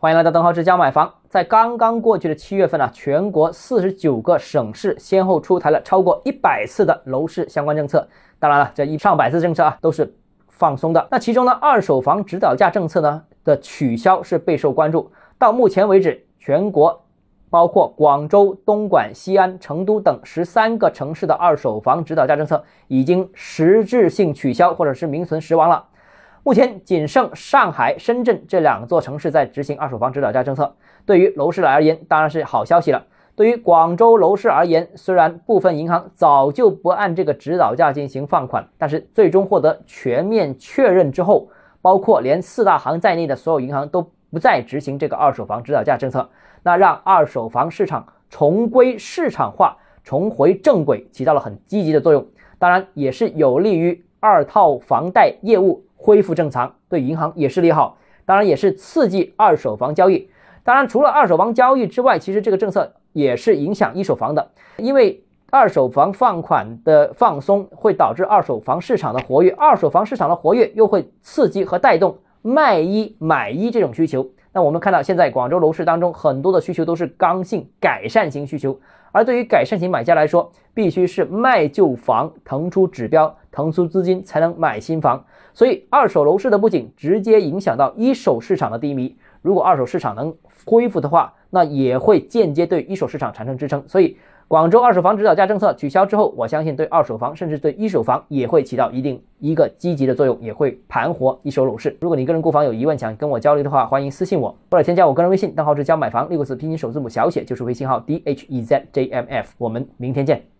欢迎来到邓浩之家买房。在刚刚过去的七月份呢，全国四十九个省市先后出台了超过一百次的楼市相关政策。当然了，这一上百次政策啊都是放松的。那其中呢，二手房指导价政策呢的取消是备受关注。到目前为止，全国包括广州、东莞、西安、成都等十三个城市的二手房指导价政策已经实质性取消，或者是名存实亡了。目前仅剩上海、深圳这两座城市在执行二手房指导价政策。对于楼市来而言，当然是好消息了。对于广州楼市而言，虽然部分银行早就不按这个指导价进行放款，但是最终获得全面确认之后，包括连四大行在内的所有银行都不再执行这个二手房指导价政策，那让二手房市场重归市场化、重回正轨，起到了很积极的作用。当然，也是有利于二套房贷业务。恢复正常对银行也是利好，当然也是刺激二手房交易。当然，除了二手房交易之外，其实这个政策也是影响一手房的，因为二手房放款的放松会导致二手房市场的活跃，二手房市场的活跃又会刺激和带动卖一买一这种需求。那我们看到现在广州楼市当中很多的需求都是刚性改善型需求。而对于改善型买家来说，必须是卖旧房腾出指标、腾出资金才能买新房。所以，二手楼市的不仅直接影响到一手市场的低迷，如果二手市场能恢复的话，那也会间接对一手市场产生支撑。所以。广州二手房指导价政策取消之后，我相信对二手房甚至对一手房也会起到一定一个积极的作用，也会盘活一手楼市。如果你个人购房有疑问，想跟我交流的话，欢迎私信我或者添加我个人微信，账号是教买房六个字拼音首字母小写就是微信号 d h e z j m f。我们明天见。